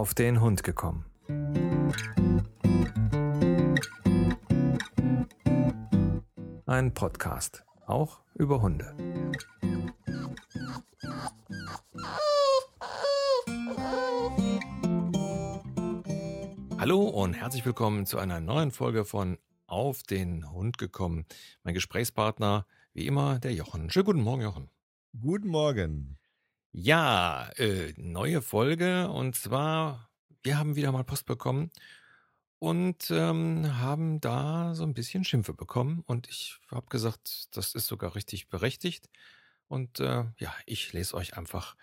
auf den Hund gekommen. Ein Podcast, auch über Hunde. Hallo und herzlich willkommen zu einer neuen Folge von Auf den Hund gekommen. Mein Gesprächspartner, wie immer, der Jochen. Schönen guten Morgen, Jochen. Guten Morgen. Ja, äh, neue Folge und zwar, wir haben wieder mal Post bekommen und ähm, haben da so ein bisschen Schimpfe bekommen und ich habe gesagt, das ist sogar richtig berechtigt und äh, ja, ich lese euch einfach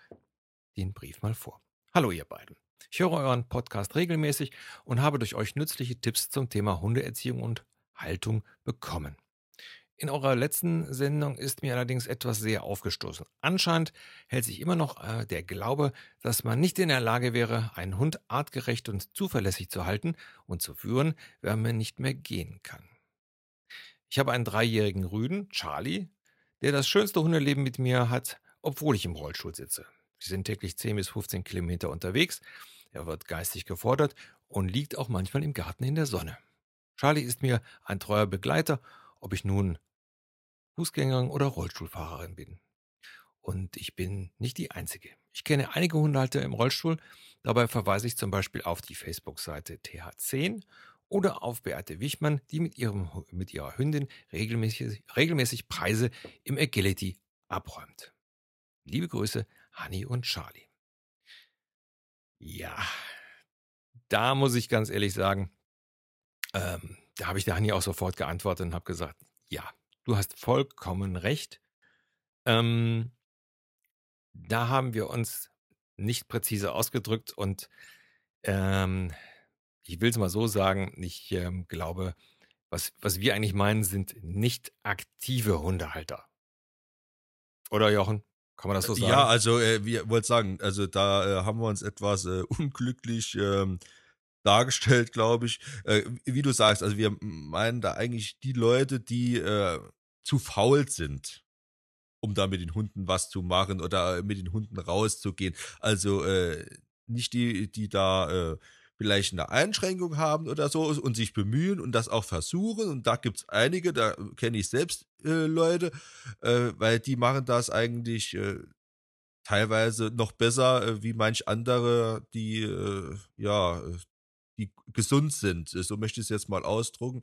den Brief mal vor. Hallo ihr beiden. Ich höre euren Podcast regelmäßig und habe durch euch nützliche Tipps zum Thema Hundeerziehung und Haltung bekommen. In eurer letzten Sendung ist mir allerdings etwas sehr aufgestoßen. Anscheinend hält sich immer noch äh, der Glaube, dass man nicht in der Lage wäre, einen Hund artgerecht und zuverlässig zu halten und zu führen, wenn man nicht mehr gehen kann. Ich habe einen dreijährigen Rüden, Charlie, der das schönste Hundeleben mit mir hat, obwohl ich im Rollstuhl sitze. Wir sind täglich 10 bis 15 Kilometer unterwegs. Er wird geistig gefordert und liegt auch manchmal im Garten in der Sonne. Charlie ist mir ein treuer Begleiter, ob ich nun Fußgängerin oder Rollstuhlfahrerin bin. Und ich bin nicht die Einzige. Ich kenne einige Hundehalter im Rollstuhl. Dabei verweise ich zum Beispiel auf die Facebook-Seite TH10 oder auf Beate Wichmann, die mit, ihrem, mit ihrer Hündin regelmäßig, regelmäßig Preise im Agility abräumt. Liebe Grüße, Hanni und Charlie. Ja, da muss ich ganz ehrlich sagen, ähm, da habe ich der Hanni auch sofort geantwortet und habe gesagt, ja, Du hast vollkommen recht. Ähm, da haben wir uns nicht präzise ausgedrückt und ähm, ich will es mal so sagen, ich ähm, glaube, was, was wir eigentlich meinen, sind nicht aktive Hundehalter. Oder Jochen? Kann man das so sagen? Ja, also äh, wir wollten sagen, also da äh, haben wir uns etwas äh, unglücklich ähm, dargestellt, glaube ich. Äh, wie du sagst, also wir meinen da eigentlich die Leute, die äh, zu faul sind, um da mit den Hunden was zu machen oder mit den Hunden rauszugehen. Also äh, nicht die, die da äh, vielleicht eine Einschränkung haben oder so und sich bemühen und das auch versuchen. Und da gibt es einige, da kenne ich selbst äh, Leute, äh, weil die machen das eigentlich äh, teilweise noch besser äh, wie manch andere, die äh, ja, die gesund sind. So möchte ich es jetzt mal ausdrücken.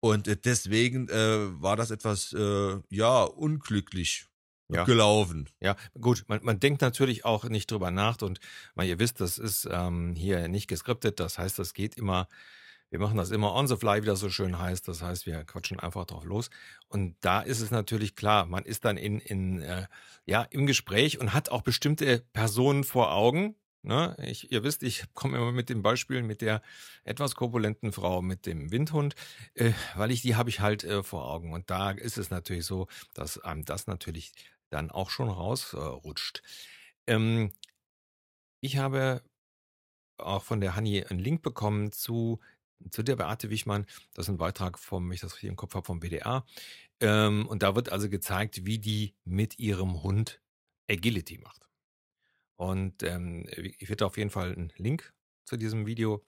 Und äh, deswegen äh, war das etwas, äh, ja, unglücklich ja. gelaufen. Ja, gut, man, man denkt natürlich auch nicht drüber nach und weil ihr wisst, das ist ähm, hier nicht geskriptet, das heißt, das geht immer, wir machen das immer on the fly, wie das so schön heißt, das heißt, wir quatschen einfach drauf los und da ist es natürlich klar, man ist dann in, in äh, ja, im Gespräch und hat auch bestimmte Personen vor Augen, Ne? Ich, ihr wisst, ich komme immer mit dem Beispiel mit der etwas korpulenten Frau mit dem Windhund, äh, weil ich die habe ich halt äh, vor Augen. Und da ist es natürlich so, dass einem das natürlich dann auch schon rausrutscht. Äh, ähm, ich habe auch von der Hanni einen Link bekommen zu, zu der Beate Wichmann. Das ist ein Beitrag vom, ich das hier im Kopf habe, vom WDR. Ähm, und da wird also gezeigt, wie die mit ihrem Hund Agility macht. Und ähm, ich werde auf jeden Fall einen Link zu diesem Video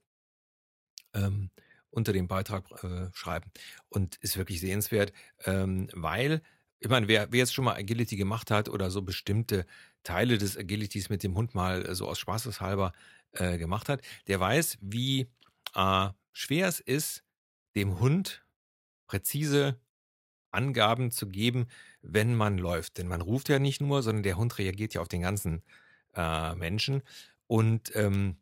ähm, unter dem Beitrag äh, schreiben. Und ist wirklich sehenswert, ähm, weil, ich meine, wer, wer jetzt schon mal Agility gemacht hat oder so bestimmte Teile des Agilities mit dem Hund mal so aus Spaßeshalber äh, gemacht hat, der weiß, wie äh, schwer es ist, dem Hund präzise Angaben zu geben, wenn man läuft. Denn man ruft ja nicht nur, sondern der Hund reagiert ja auf den ganzen äh, Menschen. Und ähm,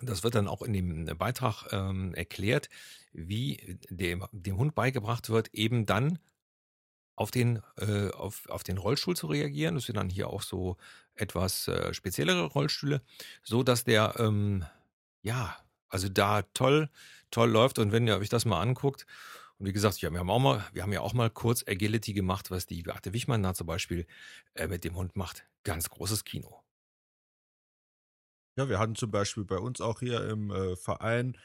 das wird dann auch in dem Beitrag ähm, erklärt, wie dem, dem Hund beigebracht wird, eben dann auf den, äh, auf, auf den Rollstuhl zu reagieren. Das sind dann hier auch so etwas äh, speziellere Rollstühle, so dass der, ähm, ja, also da toll, toll läuft. Und wenn ihr euch das mal anguckt, und wie gesagt, ja, wir haben auch mal, wir haben ja auch mal kurz Agility gemacht, was die Beate Wichmann da zum Beispiel äh, mit dem Hund macht. Ganz großes Kino. Ja, wir hatten zum Beispiel bei uns auch hier im äh, Verein,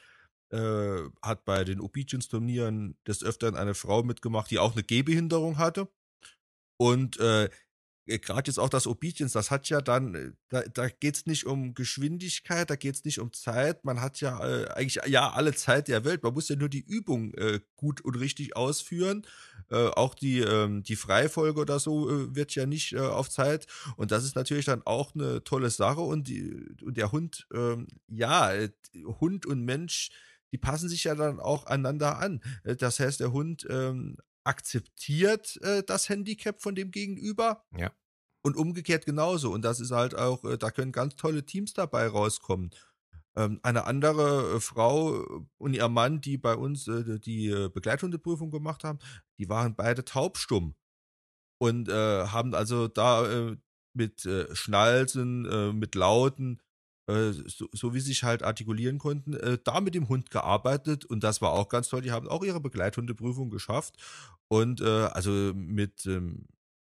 äh, hat bei den Obedience-Turnieren des Öfteren eine Frau mitgemacht, die auch eine Gehbehinderung hatte. Und äh, gerade jetzt auch das Obedience, das hat ja dann, äh, da, da geht es nicht um Geschwindigkeit, da geht es nicht um Zeit. Man hat ja äh, eigentlich ja alle Zeit der Welt. Man muss ja nur die Übung äh, gut und richtig ausführen. Äh, auch die, ähm, die Freifolge oder so äh, wird ja nicht auf Zeit. Und das ist natürlich dann auch eine tolle Sache. Und, die, und der Hund, ähm, ja, Hund und Mensch, die passen sich ja dann auch einander an. Das heißt, der Hund ähm, akzeptiert äh, das Handicap von dem Gegenüber. Ja. Und umgekehrt genauso. Und das ist halt auch, äh, da können ganz tolle Teams dabei rauskommen. Ähm, eine andere äh, Frau und ihr Mann, die bei uns äh, die äh, Begleithundeprüfung gemacht haben, die waren beide taubstumm. Und äh, haben also da mit Schnalzen, mit Lauten äh, so, so, wie sie sich halt artikulieren konnten, äh, da mit dem Hund gearbeitet und das war auch ganz toll. Die haben auch ihre Begleithundeprüfung geschafft und äh, also mit, ähm,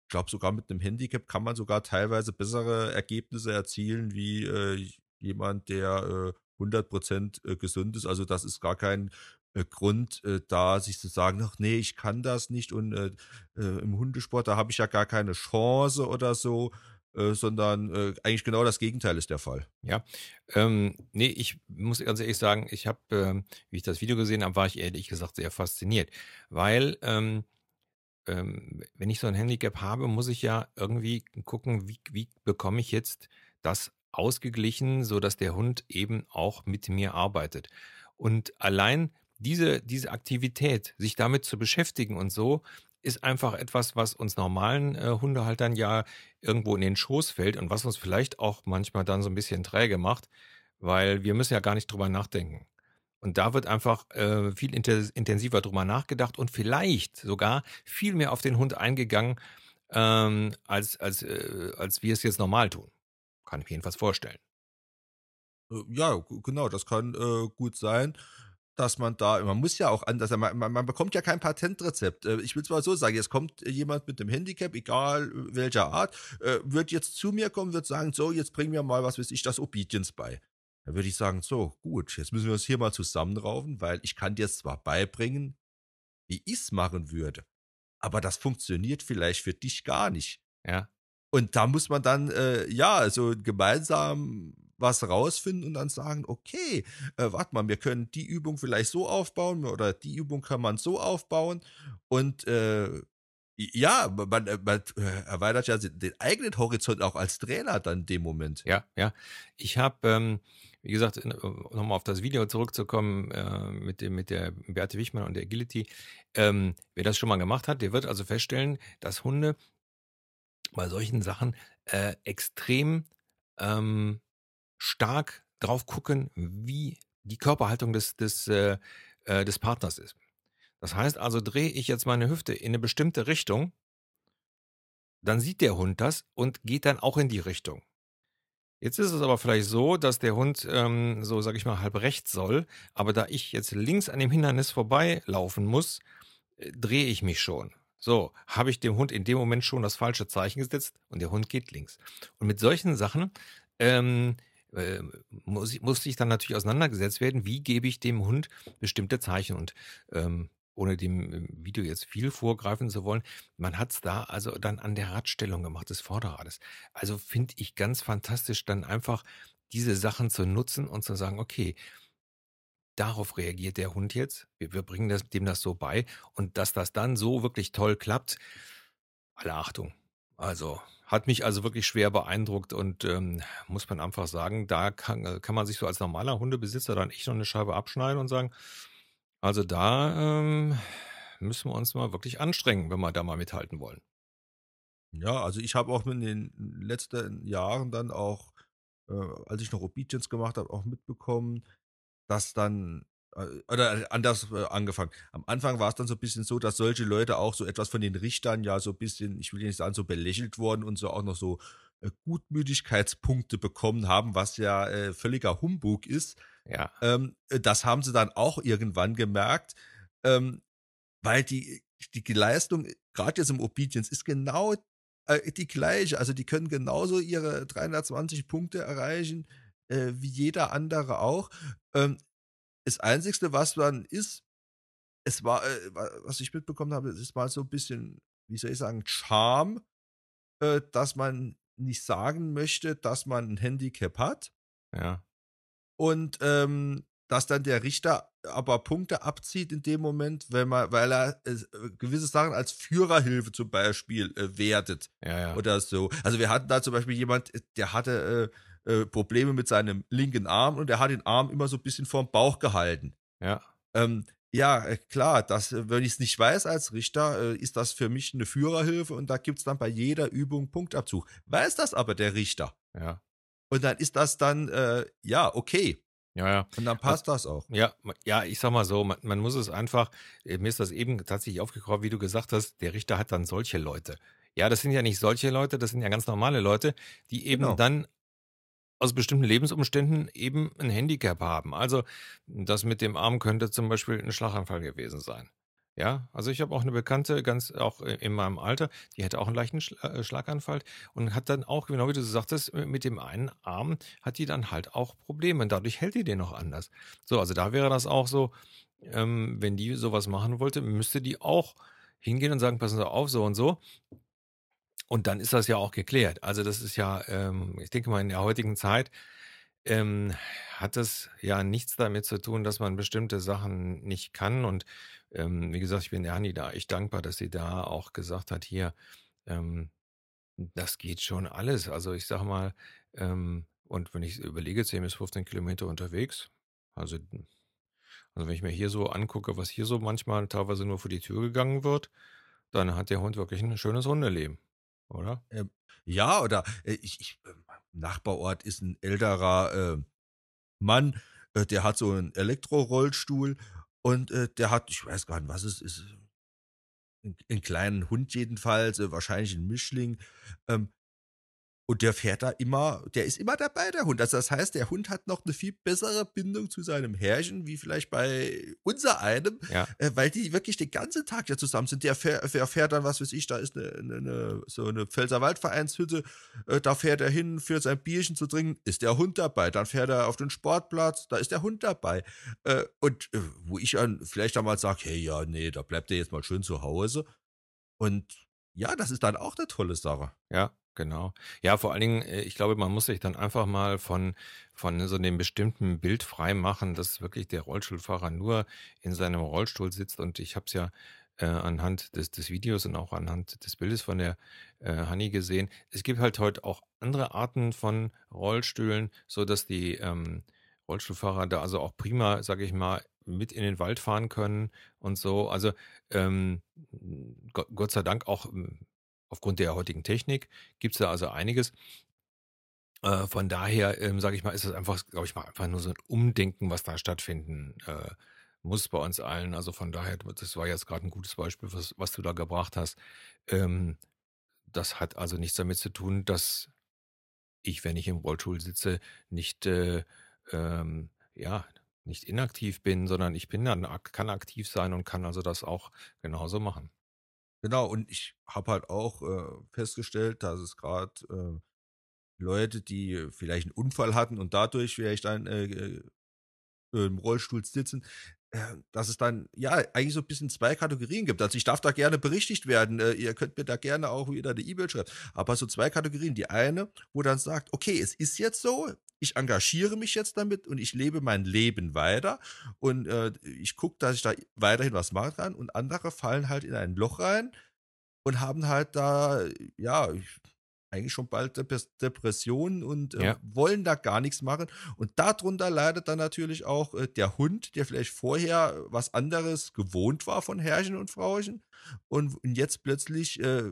ich glaube sogar mit einem Handicap kann man sogar teilweise bessere Ergebnisse erzielen wie äh, jemand, der äh, 100% äh, gesund ist. Also das ist gar kein Grund, da sich zu sagen, ach nee, ich kann das nicht und im Hundesport, da habe ich ja gar keine Chance oder so. Äh, sondern äh, eigentlich genau das Gegenteil ist der Fall. Ja, ähm, nee, ich muss ganz ehrlich sagen, ich habe, ähm, wie ich das Video gesehen habe, war ich ehrlich gesagt sehr fasziniert, weil ähm, ähm, wenn ich so ein Handicap habe, muss ich ja irgendwie gucken, wie, wie bekomme ich jetzt das ausgeglichen, sodass der Hund eben auch mit mir arbeitet. Und allein diese, diese Aktivität, sich damit zu beschäftigen und so, ist einfach etwas, was uns normalen äh, Hundehaltern ja irgendwo in den Schoß fällt und was uns vielleicht auch manchmal dann so ein bisschen träge macht, weil wir müssen ja gar nicht drüber nachdenken. Und da wird einfach äh, viel intensiver drüber nachgedacht und vielleicht sogar viel mehr auf den Hund eingegangen, ähm, als, als, äh, als wir es jetzt normal tun. Kann ich mir jedenfalls vorstellen. Äh, ja, genau, das kann äh, gut sein dass man da, man muss ja auch anders, man, man, man bekommt ja kein Patentrezept. Äh, ich will es mal so sagen, jetzt kommt jemand mit einem Handicap, egal äh, welcher Art, äh, wird jetzt zu mir kommen, wird sagen, so, jetzt bring mir mal, was weiß ich, das Obedience bei. Dann würde ich sagen, so, gut, jetzt müssen wir uns hier mal zusammenraufen, weil ich kann dir es zwar beibringen, wie ich es machen würde, aber das funktioniert vielleicht für dich gar nicht. Ja. Und da muss man dann, äh, ja, so gemeinsam was rausfinden und dann sagen, okay, äh, warte mal, wir können die Übung vielleicht so aufbauen oder die Übung kann man so aufbauen und äh, ja, man, äh, man äh, erweitert ja den eigenen Horizont auch als Trainer dann in dem Moment. Ja, ja. Ich habe, ähm, wie gesagt, äh, nochmal auf das Video zurückzukommen äh, mit, dem, mit der Beate Wichmann und der Agility. Ähm, wer das schon mal gemacht hat, der wird also feststellen, dass Hunde bei solchen Sachen äh, extrem ähm, stark drauf gucken, wie die Körperhaltung des, des, äh, äh, des Partners ist. Das heißt also, drehe ich jetzt meine Hüfte in eine bestimmte Richtung, dann sieht der Hund das und geht dann auch in die Richtung. Jetzt ist es aber vielleicht so, dass der Hund ähm, so, sag ich mal, halb rechts soll, aber da ich jetzt links an dem Hindernis vorbeilaufen muss, äh, drehe ich mich schon. So, habe ich dem Hund in dem Moment schon das falsche Zeichen gesetzt und der Hund geht links. Und mit solchen Sachen ähm, äh, muss, muss sich dann natürlich auseinandergesetzt werden, wie gebe ich dem Hund bestimmte Zeichen und ähm, ohne dem ähm, Video jetzt viel vorgreifen zu wollen, man hat es da also dann an der Radstellung gemacht des Vorderrades. Also finde ich ganz fantastisch, dann einfach diese Sachen zu nutzen und zu sagen, okay, darauf reagiert der Hund jetzt, wir, wir bringen das, dem das so bei und dass das dann so wirklich toll klappt, alle Achtung. Also hat mich also wirklich schwer beeindruckt und ähm, muss man einfach sagen, da kann, äh, kann man sich so als normaler Hundebesitzer dann echt noch eine Scheibe abschneiden und sagen, also da ähm, müssen wir uns mal wirklich anstrengen, wenn wir da mal mithalten wollen. Ja, also ich habe auch in den letzten Jahren dann auch, äh, als ich noch Obedience gemacht habe, auch mitbekommen, dass dann oder anders äh, angefangen. Am Anfang war es dann so ein bisschen so, dass solche Leute auch so etwas von den Richtern ja so ein bisschen, ich will nicht sagen, so belächelt worden und so auch noch so äh, Gutmütigkeitspunkte bekommen haben, was ja äh, völliger Humbug ist. Ja. Ähm, das haben sie dann auch irgendwann gemerkt, ähm, weil die, die Leistung, gerade jetzt im Obedience, ist genau äh, die gleiche. Also die können genauso ihre 320 Punkte erreichen, äh, wie jeder andere auch. Ähm, das Einzige, was dann ist, es war, äh, was ich mitbekommen habe, es ist mal so ein bisschen, wie soll ich sagen, Charme äh, dass man nicht sagen möchte, dass man ein Handicap hat. Ja. Und ähm, dass dann der Richter aber Punkte abzieht in dem Moment, wenn man, weil er äh, gewisse Sachen als Führerhilfe zum Beispiel äh, wertet Ja, ja. oder so. Also wir hatten da zum Beispiel jemand, der hatte äh, äh, Probleme mit seinem linken Arm und der hat den Arm immer so ein bisschen vorm Bauch gehalten. ja. Ähm, ja, äh, klar, das, äh, wenn ich es nicht weiß als Richter, ist das für mich eine Führerhilfe und da gibt es dann bei jeder Übung Punktabzug. Weiß das aber der Richter. Ja. Und dann ist das dann, äh, ja, okay. Ja, ja. Und dann passt das auch. Ja, ja, ich sag mal so, man, man muss es einfach, mir ist das eben tatsächlich aufgekommen, wie du gesagt hast, der Richter hat dann solche Leute. Ja, das sind ja nicht solche Leute, das sind ja ganz normale Leute, die eben Genau. dann aus bestimmten Lebensumständen eben ein Handicap haben. Also das mit dem Arm könnte zum Beispiel ein Schlaganfall gewesen sein. Ja, also ich habe auch eine Bekannte, ganz auch in meinem Alter, die hatte auch einen leichten äh, Schlaganfall und hat dann auch, genau wie du sagtest, äh, mit dem einen Arm hat die dann halt auch Probleme und dadurch hält die den noch anders. So, also da wäre das auch so, ähm, wenn die sowas machen wollte, müsste die auch hingehen und sagen, passen Sie auf, so und so. Und dann ist das ja auch geklärt. Also das ist ja, ähm, ich denke mal, in der heutigen Zeit ähm, hat es ja nichts damit zu tun, dass man bestimmte Sachen nicht kann. Und ähm, wie gesagt, ich bin der Hanni da echt dankbar, dass sie da auch gesagt hat, hier, ähm, das geht schon alles. Also ich sag mal, ähm, und wenn ich überlege, 10 bis 15 Kilometer unterwegs, also, also wenn ich mir hier so angucke, was hier so manchmal teilweise nur vor die Tür gegangen wird, dann hat der Hund wirklich ein schönes Hundeleben, oder? Ähm, ja, oder äh, ich, ich, äh, im Nachbarort ist ein älterer äh, Mann, äh, der hat so einen Elektrorollstuhl und äh, der hat, ich weiß gar nicht, was es ist, einen, einen kleinen Hund jedenfalls, äh, wahrscheinlich ein Mischling. Ähm, und der fährt da immer, der ist immer dabei, der Hund. Also das heißt, der Hund hat noch eine viel bessere Bindung zu seinem Herrchen, wie vielleicht bei unser einem, Ja, äh, weil die wirklich den ganzen Tag ja zusammen sind. Der fährt, der fährt dann, was weiß ich, da ist eine, eine, eine so eine Pfälzerwaldvereinshütte, äh, da fährt er hin für sein Bierchen zu trinken, ist der Hund dabei. Dann fährt er auf den Sportplatz, da ist der Hund dabei. Äh, und äh, wo ich dann vielleicht damals sage, hey, ja, nee, da bleibt der jetzt mal schön zu Hause. Und ja, das ist dann auch eine tolle Sache. ja, genau. Ja, vor allen Dingen, äh, ich glaube, man muss sich dann einfach mal von, von so einem bestimmten Bild frei machen, dass wirklich der Rollstuhlfahrer nur in seinem Rollstuhl sitzt. Und ich habe es ja äh, anhand des, des Videos und auch anhand des Bildes von der äh, gesehen. Es gibt halt heute auch andere Arten von Rollstühlen, so dass die ähm, Rollstuhlfahrer da also auch prima, sage ich mal, mit in den Wald fahren können und so. Also ähm, Gott, sei Dank auch aufgrund der heutigen Technik gibt es da also einiges. Äh, von daher, ähm, sage ich mal, ist es einfach, glaube ich mal, einfach nur so ein Umdenken, was da stattfinden äh, muss bei uns allen. Also von daher, das war jetzt gerade ein gutes Beispiel, was, was du da gebracht hast. Ähm, das hat also nichts damit zu tun, dass ich, wenn ich im Rollstuhl sitze, nicht äh, ähm, ja nicht inaktiv bin, sondern ich bin dann kann aktiv sein und kann also das auch genauso machen. Genau, und ich habe halt auch äh, festgestellt, dass es gerade äh, Leute, die vielleicht einen Unfall hatten und dadurch vielleicht dann äh, äh, im Rollstuhl sitzen, äh, dass es dann ja eigentlich so ein bisschen zwei Kategorien gibt. Also ich darf da gerne berichtigt werden. Äh, ihr könnt mir da gerne auch wieder eine E-Mail schreiben. Aber so zwei Kategorien. Die eine, wo dann sagt, okay, es ist jetzt so, ich engagiere mich jetzt damit und ich lebe mein Leben weiter und äh, ich gucke, dass ich da weiterhin was machen kann. Und andere fallen halt in ein Loch rein und haben halt da, ja, eigentlich schon bald Dep- Depressionen und äh, Ja. wollen da gar nichts machen. Und darunter leidet dann natürlich auch äh, der Hund, der vielleicht vorher was anderes gewohnt war von Herrchen und Frauchen. Und, und jetzt plötzlich äh,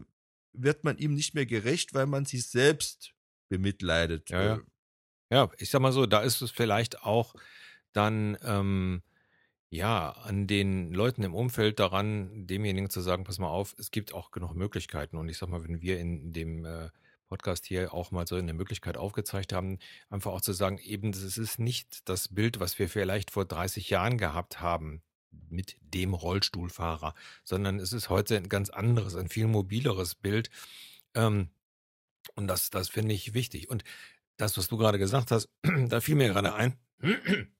wird man ihm nicht mehr gerecht, weil man sich selbst bemitleidet. Ja, ja. Äh, Ja, ich sag mal so, da ist es vielleicht auch dann ähm, ja an den Leuten im Umfeld daran, demjenigen zu sagen, pass mal auf, es gibt auch genug Möglichkeiten. Und ich sag mal, wenn wir in dem äh, Podcast hier auch mal so eine Möglichkeit aufgezeigt haben, einfach auch zu sagen, eben, das ist nicht das Bild, was wir vielleicht vor 30 Jahren gehabt haben mit dem Rollstuhlfahrer, sondern es ist heute ein ganz anderes, ein viel mobileres Bild. Ähm, und das, das finde ich wichtig. Und das, was du gerade gesagt hast, da fiel mir gerade ein.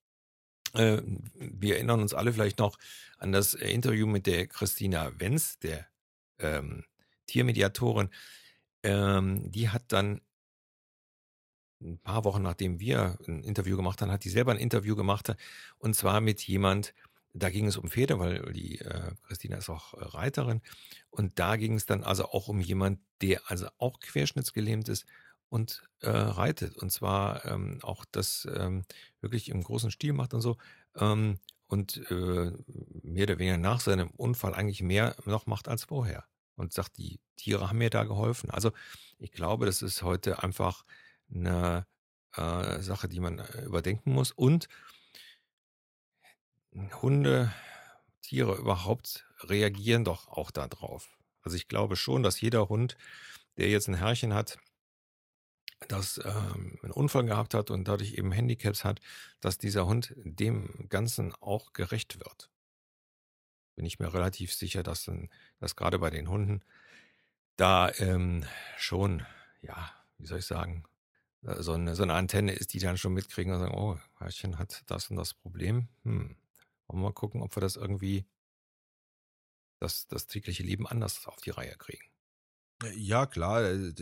Äh, wir erinnern uns alle vielleicht noch an das Interview mit der Christina Wenz, der ähm, Tiermediatorin. Ähm, die hat dann ein paar Wochen nachdem wir ein Interview gemacht haben, hat die selber ein Interview gemacht und zwar mit jemand, da ging es um Pferde, weil die äh, Christina ist auch äh, Reiterin und da ging es dann also auch um jemand, der also auch querschnittsgelähmt ist und äh, reitet. Und zwar ähm, auch das ähm, wirklich im großen Stil macht und so ähm, und äh, mehr oder weniger nach seinem Unfall eigentlich mehr noch macht als vorher und sagt, die Tiere haben mir da geholfen. Also ich glaube, das ist heute einfach eine äh, Sache, die man äh, überdenken muss. Und Hunde, Tiere überhaupt reagieren doch auch darauf. Also ich glaube schon, dass jeder Hund, der jetzt ein Herrchen hat, das ähm, einen Unfall gehabt hat und dadurch eben Handicaps hat, dass dieser Hund dem Ganzen auch gerecht wird. Bin ich mir relativ sicher, dass, dass gerade bei den Hunden da ähm, schon, ja, wie soll ich sagen, äh, so eine, so eine Antenne ist, die dann schon mitkriegen und sagen, oh, Herrchen hat das und das Problem. Hm. Wollen wir mal gucken, ob wir das irgendwie, das, das tägliche Leben anders auf die Reihe kriegen. Äh, ja, klar. Äh,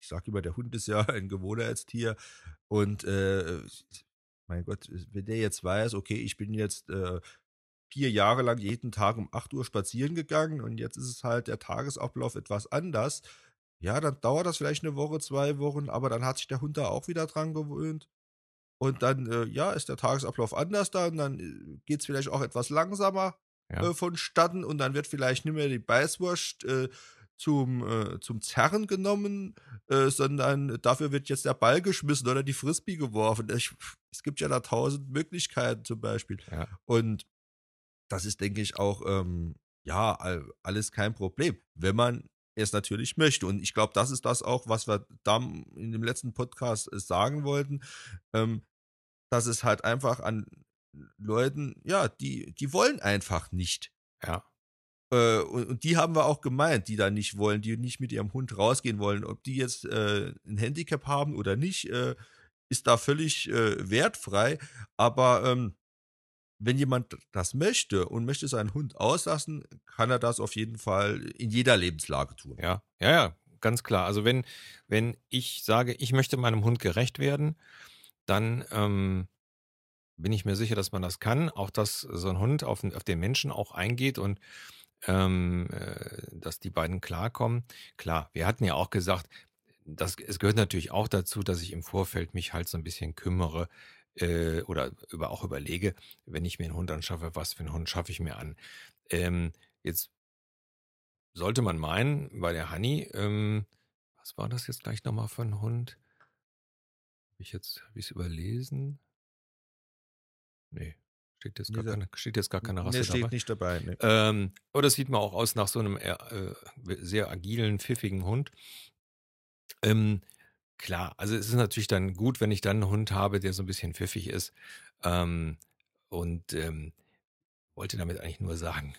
ich sage immer, der Hund ist ja ein Gewohnheitstier. Und äh, mein Gott, wenn der jetzt weiß, okay, ich bin jetzt äh, vier Jahre lang jeden Tag um 8 Uhr spazieren gegangen und jetzt ist es halt der Tagesablauf etwas anders, ja, dann dauert das vielleicht eine Woche, zwei Wochen, aber dann hat sich der Hund da auch wieder dran gewöhnt. Und dann, äh, ja, ist der Tagesablauf anders da und dann äh, geht es vielleicht auch etwas langsamer ja. äh, vonstatten und dann wird vielleicht nicht mehr die Beißwurst äh, zum, äh, zum Zerren genommen, äh, sondern dafür wird jetzt der Ball geschmissen oder die Frisbee geworfen. Ich, es gibt ja da tausend Möglichkeiten zum Beispiel. Ja. Und das ist, denke ich, auch, ähm, ja, alles kein Problem. Wenn man es natürlich möchte. Und ich glaube, das ist das auch, was wir da in dem letzten Podcast äh, sagen wollten, ähm, dass es halt einfach an Leuten, ja, die, die wollen einfach nicht. Ja. Äh, und, und, die haben wir auch gemeint, die da nicht wollen, die nicht mit ihrem Hund rausgehen wollen. Ob die jetzt äh, ein Handicap haben oder nicht, äh, ist da völlig äh, wertfrei. Aber ähm, wenn jemand das möchte und möchte seinen Hund auslassen, kann er das auf jeden Fall in jeder Lebenslage tun. Ja, ja, ja, ganz klar. Also wenn, wenn ich sage, ich möchte meinem Hund gerecht werden, dann ähm, bin ich mir sicher, dass man das kann. Auch dass so ein Hund auf, auf den Menschen auch eingeht und ähm, äh, dass die beiden klarkommen. Klar, wir hatten ja auch gesagt, das, es gehört natürlich auch dazu, dass ich im Vorfeld mich halt so ein bisschen kümmere, äh, oder über, auch überlege, wenn ich mir einen Hund anschaffe, was für einen Hund schaffe ich mir an. Ähm, jetzt sollte man meinen, bei der Honey, ähm, was war das jetzt gleich nochmal für ein Hund? Habe ich jetzt, habe ich es überlesen? Nee, steht jetzt gar keine, steht jetzt gar keine Rasse nee, steht dabei. nicht dabei. Nee. Ähm, aber das sieht man auch aus nach so einem äh, sehr agilen, pfiffigen Hund. Ähm, Klar, also es ist natürlich dann gut, wenn ich dann einen Hund habe, der so ein bisschen pfiffig ist. Ähm, und ähm, wollte damit eigentlich nur sagen,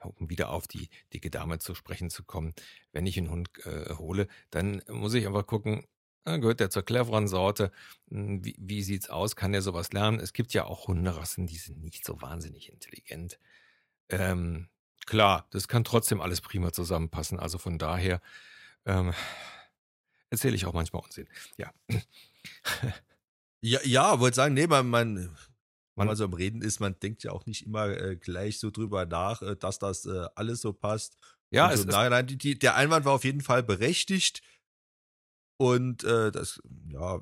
um wieder auf die dicke Dame zu sprechen zu kommen, wenn ich einen Hund äh, hole, dann muss ich einfach gucken, gehört der zur cleveren Sorte? Hm, wie, wie sieht's aus? Kann der sowas lernen? Es gibt ja auch Hunderassen, die sind nicht so wahnsinnig intelligent. Ähm, klar, das kann trotzdem alles prima zusammenpassen. Also von daher, ähm, erzähle ich auch manchmal Unsinn. Ja. ja, ja, wollte sagen, nee, man, man, man also am Reden ist, man denkt ja auch nicht immer äh, gleich so drüber nach, äh, dass das äh, alles so passt. Ja, es so, nein, nein, die, die, der Einwand war auf jeden Fall berechtigt. Und äh, das, ja,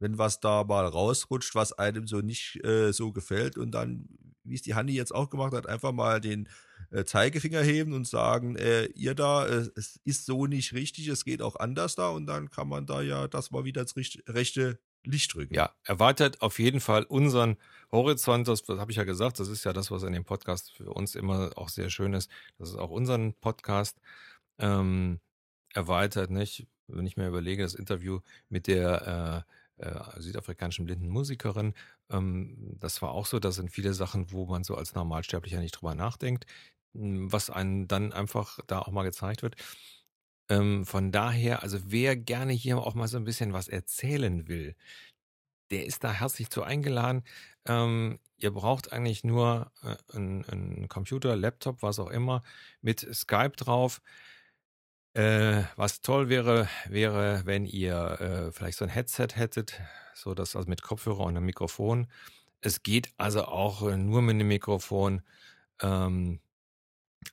wenn was da mal rausrutscht, was einem so nicht äh, so gefällt und dann, wie es die Hanni jetzt auch gemacht hat, einfach mal den äh, Zeigefinger heben und sagen, äh, ihr da, äh, es ist so nicht richtig, es geht auch anders da und dann kann man da ja das mal wieder ins rechte Licht drücken. Ja, erweitert auf jeden Fall unseren Horizont, das, das habe ich ja gesagt, das ist ja das, was in dem Podcast für uns immer auch sehr schön ist, das ist auch unseren Podcast ähm, erweitert, nicht? Wenn ich mir überlege, das Interview mit der äh, äh, südafrikanischen blinden Musikerin, ähm, das war auch so, das sind viele Sachen, wo man so als Normalsterblicher nicht drüber nachdenkt, was einem dann einfach da auch mal gezeigt wird. Ähm, von daher, also wer gerne hier auch mal so ein bisschen was erzählen will, der ist da herzlich zu eingeladen. Ähm, ihr braucht eigentlich nur äh, einen Computer, Laptop, was auch immer, mit Skype drauf. Äh, was toll wäre, wäre, wenn ihr äh, vielleicht so ein Headset hättet, so das also mit Kopfhörer und einem Mikrofon. Es geht also auch nur mit einem Mikrofon, ähm,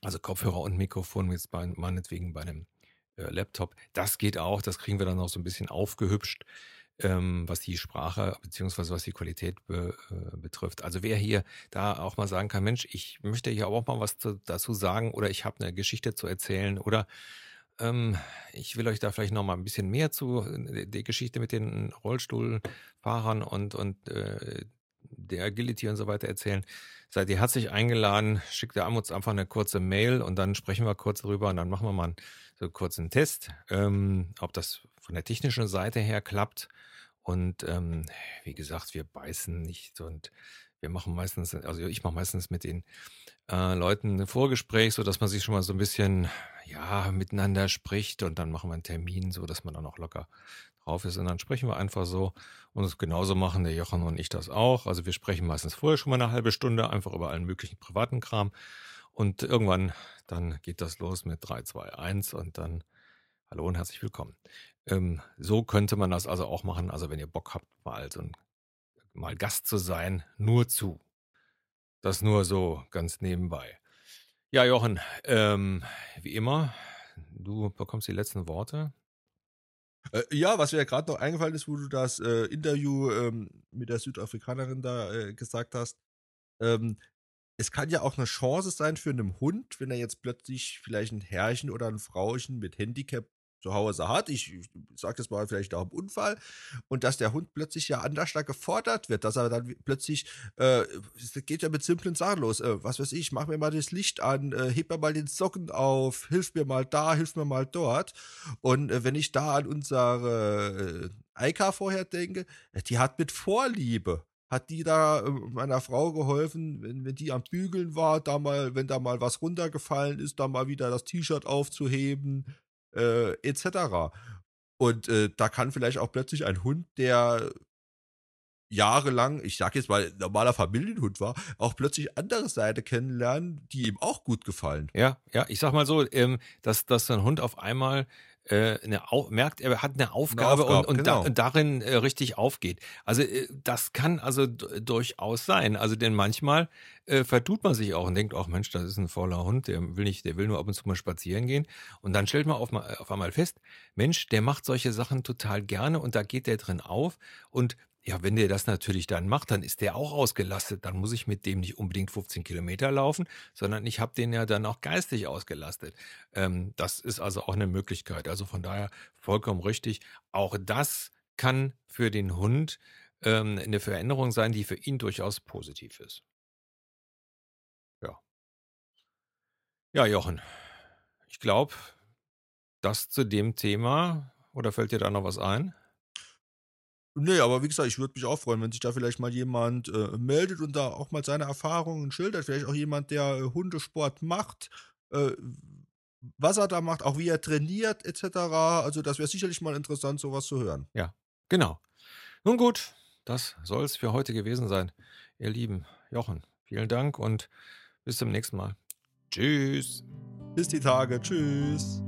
also Kopfhörer und Mikrofon, jetzt bei, meinetwegen bei einem äh, Laptop. Das geht auch, das kriegen wir dann noch so ein bisschen aufgehübscht ähm, was die Sprache beziehungsweise was die Qualität be, äh, betrifft. Also wer hier da auch mal sagen kann, Mensch, ich möchte hier auch mal was zu, dazu sagen oder ich habe eine Geschichte zu erzählen oder ähm, ich will euch da vielleicht noch mal ein bisschen mehr zu äh, der Geschichte mit den Rollstuhlfahrern und und äh, der Agility und so weiter erzählen. Seid ihr herzlich eingeladen, schickt ihr uns einfach eine kurze Mail und dann sprechen wir kurz darüber und dann machen wir mal einen, so kurz einen Test, ähm, ob das von der technischen Seite her klappt. Und ähm, wie gesagt, wir beißen nicht und wir machen meistens, also ich mache meistens mit den äh, Leuten ein Vorgespräch, so dass man sich schon mal so ein bisschen ja miteinander spricht und dann machen wir einen Termin, so dass man dann auch locker drauf ist und dann sprechen wir einfach so und es genauso machen der Jochen und ich das auch. Also wir sprechen meistens vorher schon mal eine halbe Stunde einfach über allen möglichen privaten Kram und irgendwann dann geht das los mit 3, 2, 1 und dann hallo und herzlich willkommen. Ähm, so könnte man das also auch machen. Also wenn ihr Bock habt, mal so ein, mal Gast zu sein, nur zu. Das nur so ganz nebenbei. Ja, Jochen, ähm, wie immer, du bekommst die letzten Worte. Äh, ja, was mir ja gerade noch eingefallen ist, wo du das äh, Interview ähm, mit der Südafrikanerin da äh, gesagt hast. Ähm, es kann ja auch eine Chance sein für einen Hund, wenn er jetzt plötzlich vielleicht ein Herrchen oder ein Frauchen mit Handicap zu Hause hat. Ich, ich sage das mal vielleicht auch im Unfall. Und dass der Hund plötzlich ja anders da gefordert wird, dass er dann plötzlich, äh, es geht ja mit simplen Sachen los. Äh, was weiß ich, mach mir mal das Licht an, äh, heb mir mal den Socken auf, hilf mir mal da, hilf mir mal dort. Und äh, wenn ich da an unsere äh, vorher denke, äh, die hat mit Vorliebe hat die da äh, meiner Frau geholfen, wenn, wenn die am Bügeln war, da mal, wenn da mal was runtergefallen ist, da mal wieder das T-Shirt aufzuheben, äh, etc. Und äh, da kann vielleicht auch plötzlich ein Hund, der jahrelang, ich sag jetzt mal, normaler Familienhund war, auch plötzlich andere Seite kennenlernen, die ihm auch gut gefallen. Ja, ja, ich sag mal so, ähm, dass, dass ein Hund auf einmal eine Au merkt, er hat eine Aufgabe, eine Aufgabe und, und, genau. da, und, darin äh, richtig aufgeht. Also äh, das kann also durchaus sein. Also denn manchmal äh, vertut man sich auch und denkt, ach Mensch, das ist ein fauler Hund, der will nicht, der will nur ab und zu mal spazieren gehen. Und dann stellt man auf, auf einmal fest, Mensch, der macht solche Sachen total gerne und da geht der drin auf und ja, wenn der das natürlich dann macht, dann ist der auch ausgelastet. Dann muss ich mit dem nicht unbedingt 15 Kilometer laufen, sondern ich habe den ja dann auch geistig ausgelastet. Ähm, das ist also auch eine Möglichkeit. Also von daher vollkommen richtig. Auch das kann für den Hund ähm, eine Veränderung sein, die für ihn durchaus positiv ist. Ja. Ja, Jochen. Ich glaube, das zu dem Thema. Oder fällt dir da noch was ein? Nee, aber wie gesagt, ich würde mich auch freuen, wenn sich da vielleicht mal jemand äh, meldet und da auch mal seine Erfahrungen schildert. Vielleicht auch jemand, der äh, Hundesport macht, äh, was er da macht, auch wie er trainiert, etc. Also, das wäre sicherlich mal interessant, sowas zu hören. Ja, genau. Nun gut, das soll es für heute gewesen sein. Ihr lieben Jochen, vielen Dank und bis zum nächsten Mal. Tschüss. Bis die Tage. Tschüss.